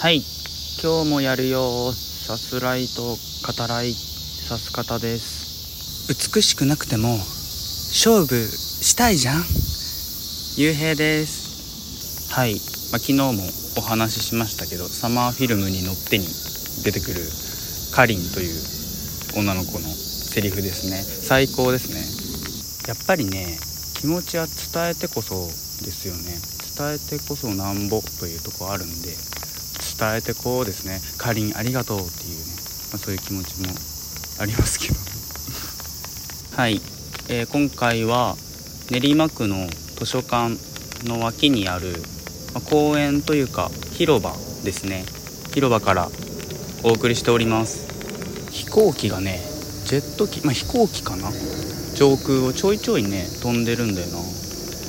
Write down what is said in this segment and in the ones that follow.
はい。今日もやるよさすらいと語らい。さす方です。美しくなくても勝負したいじゃん。ゆうへいです。はい、まあ、昨日もお話ししましたけどサマーフィルムに乗ってに出てくるかりんという女の子のセリフですね。最高ですね。やっぱりね気持ちは伝えてこそですよね。伝えてこそなんぼというとこあるんで伝えてこうですね。かりんありがとうっていうね、まあ、そういう気持ちもありますけど。はい、えー、今回は練馬区の図書館の脇にある、ま、公園というか広場ですね。広場からお送りしております。飛行機がねジェット機まあ飛行機かな。上空をちょいちょいね飛んでるんだよな。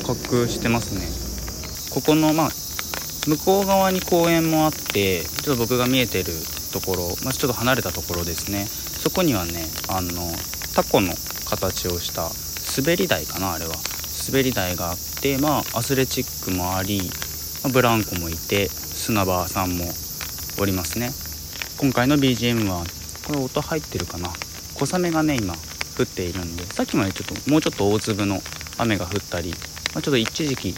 滑空してますね。ここのまあ向こう側に公園もあってちょっと僕が見えてるところ、まあ、ちょっと離れたところですね。そこにはねあのタコの形をした滑り台かなあれは。滑り台があってまあアスレチックもあり、まあ、ブランコもいて砂場さんもおりますね。今回の BGM はこれ音入ってるかな？小雨がね今降っているんでさっきまでちょっともうちょっと大粒の雨が降ったり、まあ、ちょっと一時期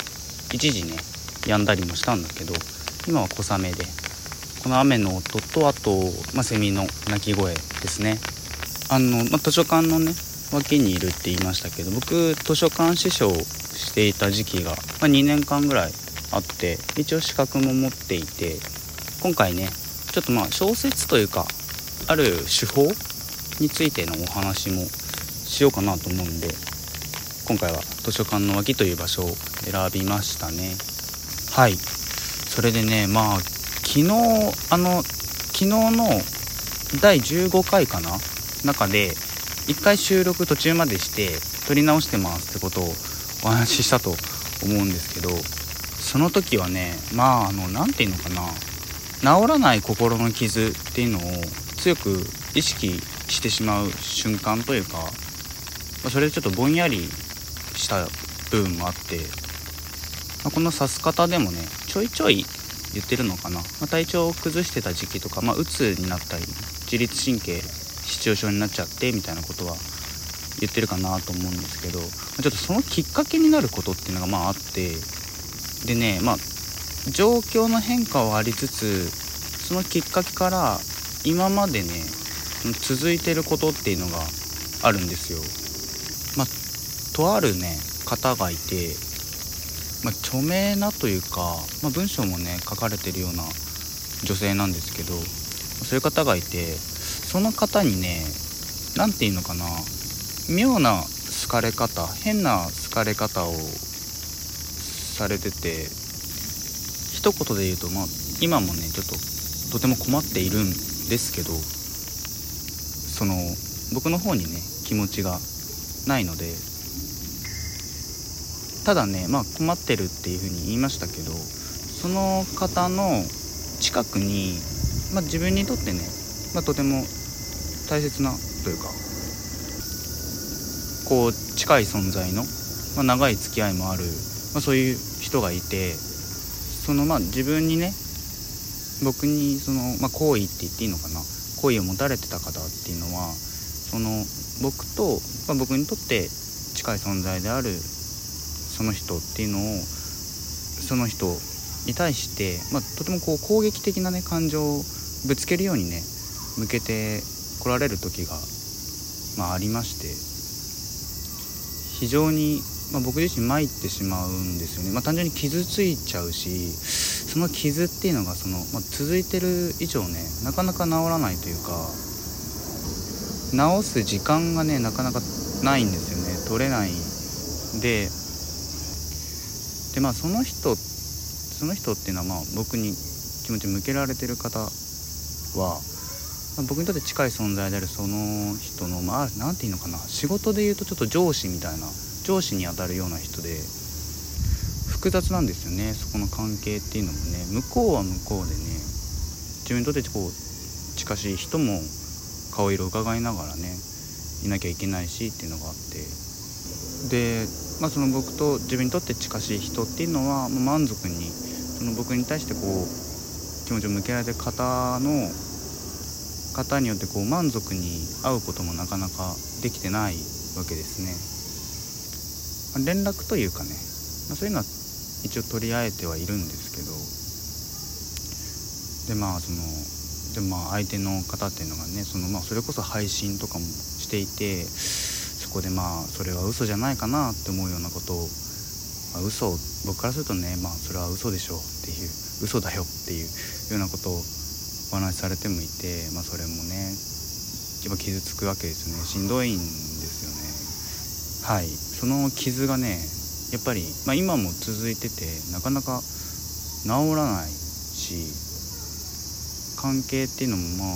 一時ね止んだりもしたんだけど今は小雨で。この雨の音とあと、まあ、セミの鳴き声ですね。あの、まあ、図書館のね脇にいるって言いましたけど僕図書館師匠していた時期が、まあ、2年間ぐらいあって一応資格も持っていて今回ねちょっとまあ小説というかある手法についてのお話もしようかなと思うんで今回は図書館の脇という場所を選びましたね。はい。それでねまあ昨日あの昨日の第15回かな中で1回収録途中までして撮り直してますってことをお話ししたと思うんですけどその時はねまああの何て言うのかな。治らない心の傷っていうのを強く意識してしまう瞬間というかそれでちょっとぼんやりした部分もあってまあ、この指す方でもねちょいちょい言ってるのかな、まあ、体調を崩してた時期とか、まあ、うつになったり自律神経失調症になっちゃってみたいなことは言ってるかなと思うんですけど、まあ、ちょっとそのきっかけになることっていうのがまああってでねまあ状況の変化はありつつそのきっかけから今までね続いてることっていうのがあるんですよ。まあ、とあるね方がいてまあ、著名なというか、まあ、文章もね書かれてるような女性なんですけどそういう方がいてその方にね何て言うのかな妙な好かれ方変な好かれ方をされてて一言で言うと、まあ、今もねちょっととても困っているんですけどその僕の方にね気持ちがないのでただねまあ困ってるっていうふうに言いましたけどその方の近くに、まあ、自分にとってね、まあ、とても大切なというかこう近い存在の、まあ、長い付き合いもある、まあ、そういう人がいてそのまあ自分にね僕にその、まあ、好意って言っていいのかな好意を持たれてた方っていうのはその僕と、まあ、僕にとって近い存在であるその人っていうのをその人に対して、まあ、とてもこう攻撃的なね感情をぶつけるようにね向けてこられる時が、まあ、ありまして非常に、まあ、僕自身参ってしまうんですよね、ま、単純に傷ついちゃうしその傷っていうのがその、ま、続いてる以上ねなかなか治らないというか治す時間がねなかなかないんですよね。取れない。ででまあその人その人っていうのはまあ僕に気持ち向けられてる方は、まあ、僕にとって近い存在であるその人のまあ何て言うのかな仕事で言うとちょっと上司みたいな上司にあたるような人で複雑なんですよねそこの関係っていうのもね。向こうは向こうでね自分にとってこう近しい人も顔色を伺いながらねいなきゃいけないしっていうのがあって。でまあ、その僕と自分にとって近しい人っていうのはもう満足にその僕に対してこう気持ちを向けられる方の方によってこう満足に会うこともなかなかできてないわけですね。連絡というかね、まあ、そういうのは一応取り合えてはいるんですけどでまあそのでまあ相手の方っていうのがねそのまあそれこそ配信とかもしていてこでまあそれは嘘じゃないかなって思うようなこと。を、まあ、嘘僕からするとねまあそれは嘘でしょっていう嘘だよっていうようなことをお話しされてもいて、まあ、それもねやっぱ傷つくわけですよね。しんどいんですよねはい。その傷がねやっぱり、まあ、今も続いててなかなか治らないし関係っていうのもまあ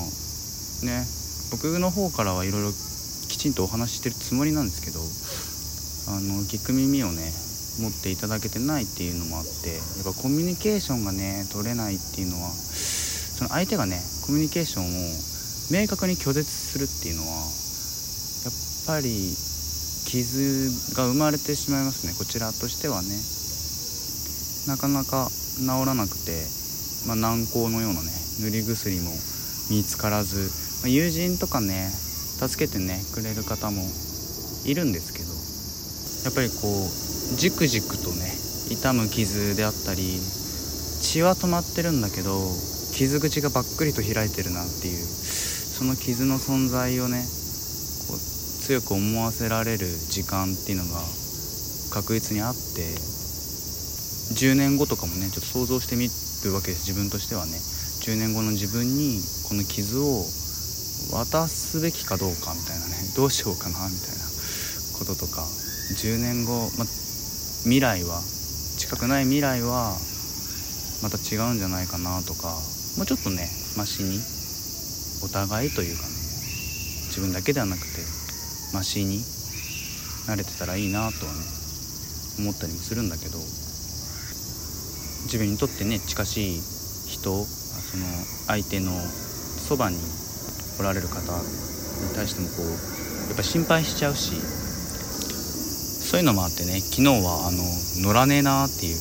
ね僕の方からはいろいろきちんとお話ししてるつもりなんですけどあの聞く耳をね持っていただけてないっていうのもあってやっぱコミュニケーションがね取れないっていうのはその相手がねコミュニケーションを明確に拒絶するっていうのはやっぱり傷が生まれてしまいますね。こちらとしてはね。なかなか治らなくて、まあ、軟膏のようなね塗り薬も見つからず、まあ、友人とかね助けてねくれる方もいるんですけどやっぱりこうじくじくとね痛む傷であったり血は止まってるんだけど傷口がばっくりと開いてるなっていうその傷の存在をねこう強く思わせられる時間っていうのが確実にあって10年後とかもねちょっと想像してみるわけです自分としてはね。10年後の自分にこの傷を渡すべきかどうかみたいなねどうしようかなみたいなこととか10年後、ま、未来は近くない未来はまた違うんじゃないかなとかもうちょっとねマシにお互いというかね自分だけではなくてマシになれてたらいいなとはね思ったりもするんだけど自分にとってね近しい人その相手のそばにおられる方に対してもこうやっぱ心配しちゃうしそういうのもあってね昨日はあの乗らねえなっていう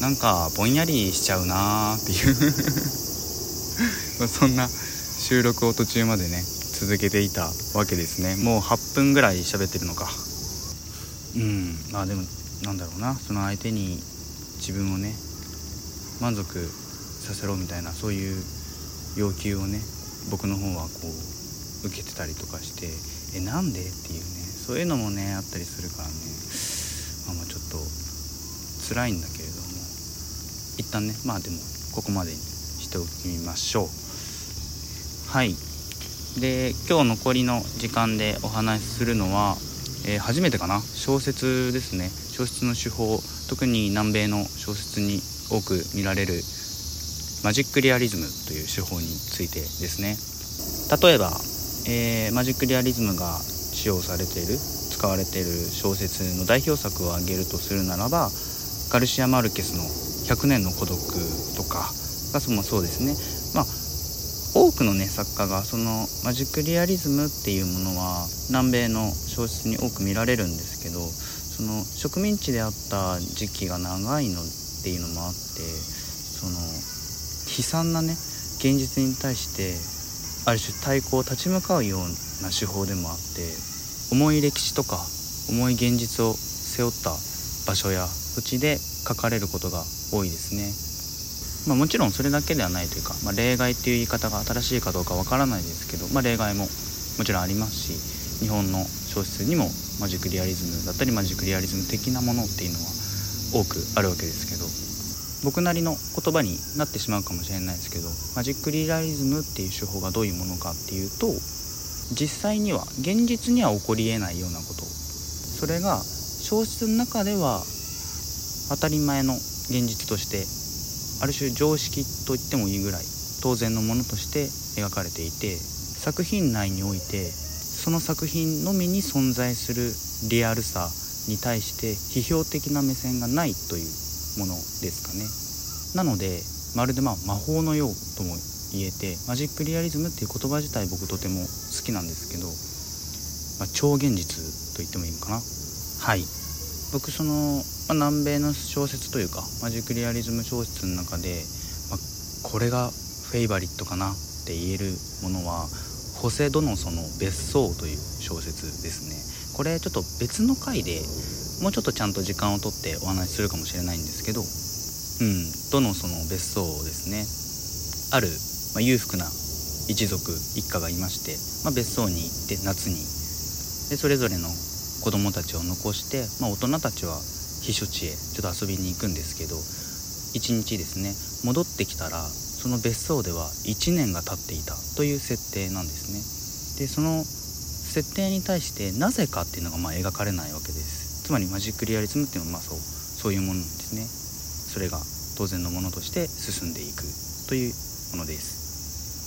なんかぼんやりしちゃうなーっていう そんな収録を途中までね続けていたわけですね。もう8分ぐらい喋ってるのか。うんまあでもなんだろうなその相手に自分をね満足させろみたいなそういう要求をね僕の方はこう受けてたりとかしてえなんでっていうねそういうのもねあったりするからねまあまあちょっと辛いんだけれども一旦ねまあでもここまでにしておきましょう。はい。で今日残りの時間でお話しするのは、えー、初めてかな？小説ですね。小説の手法特に南米の小説に多く見られるマジックリアリズムという手法についてですね。例えば、えー、マジックリアリズムが使用されている使われている小説の代表作を挙げるとするならばガルシア・マルケスの「100年の孤独」とかがそもそうですね。まあ多くのね作家がそのマジックリアリズムっていうものは南米の小説に多く見られるんですけどその植民地であった時期が長いのっていうのもあってその悲惨なね現実に対してある種対抗を立ち向かうような手法でもあって重い歴史とか重い現実を背負った場所や土地で書かれることが多いですね。まあ、もちろんそれだけではないというか、まあ、例外っていう言い方が新しいかどうかわからないですけど、まあ、例外ももちろんありますし日本の小説にもマジックリアリズムだったりマジックリアリズム的なものっていうのは多くあるわけですけど僕なりの言葉になってしまうかもしれないですけどマジックリアリズムっていう手法がどういうものかっていうと実際には現実には起こりえないようなこと。それが小説の中では当たり前の現実としてある種常識と言ってもいいぐらい当然のものとして描かれていて作品内においてその作品のみに存在するリアルさに対して批評的な目線がないというものですかね。なのでまるでま魔法のようとも言えてマジックリアリズムっていう言葉自体僕とても好きなんですけど、まあ、超現実と言ってもいいのかな。はい。僕その、まあ、南米の小説というかマジックリアリズム小説の中で、まあ、これがフェイバリットかなって言えるものはホセ・ドノソの別荘という小説ですね。これちょっと別の回でもうちょっとちゃんと時間をとってお話しするかもしれないんですけどうんどのその別荘をですね。ある、まあ、裕福な一族一家がいまして、まあ、別荘に行って夏にでそれぞれの子供たちを残して、まあ、大人たちは避暑地へちょっと遊びに行くんですけど一日ですね戻ってきたらその別荘では1年が経っていたという設定なんですね。でその設定に対してなぜかっていうのがまあ描かれないわけです。つまりマジックリアリズムっていうのはまあそうそういうものなんですね。それが当然のものとして進んでいくというものです。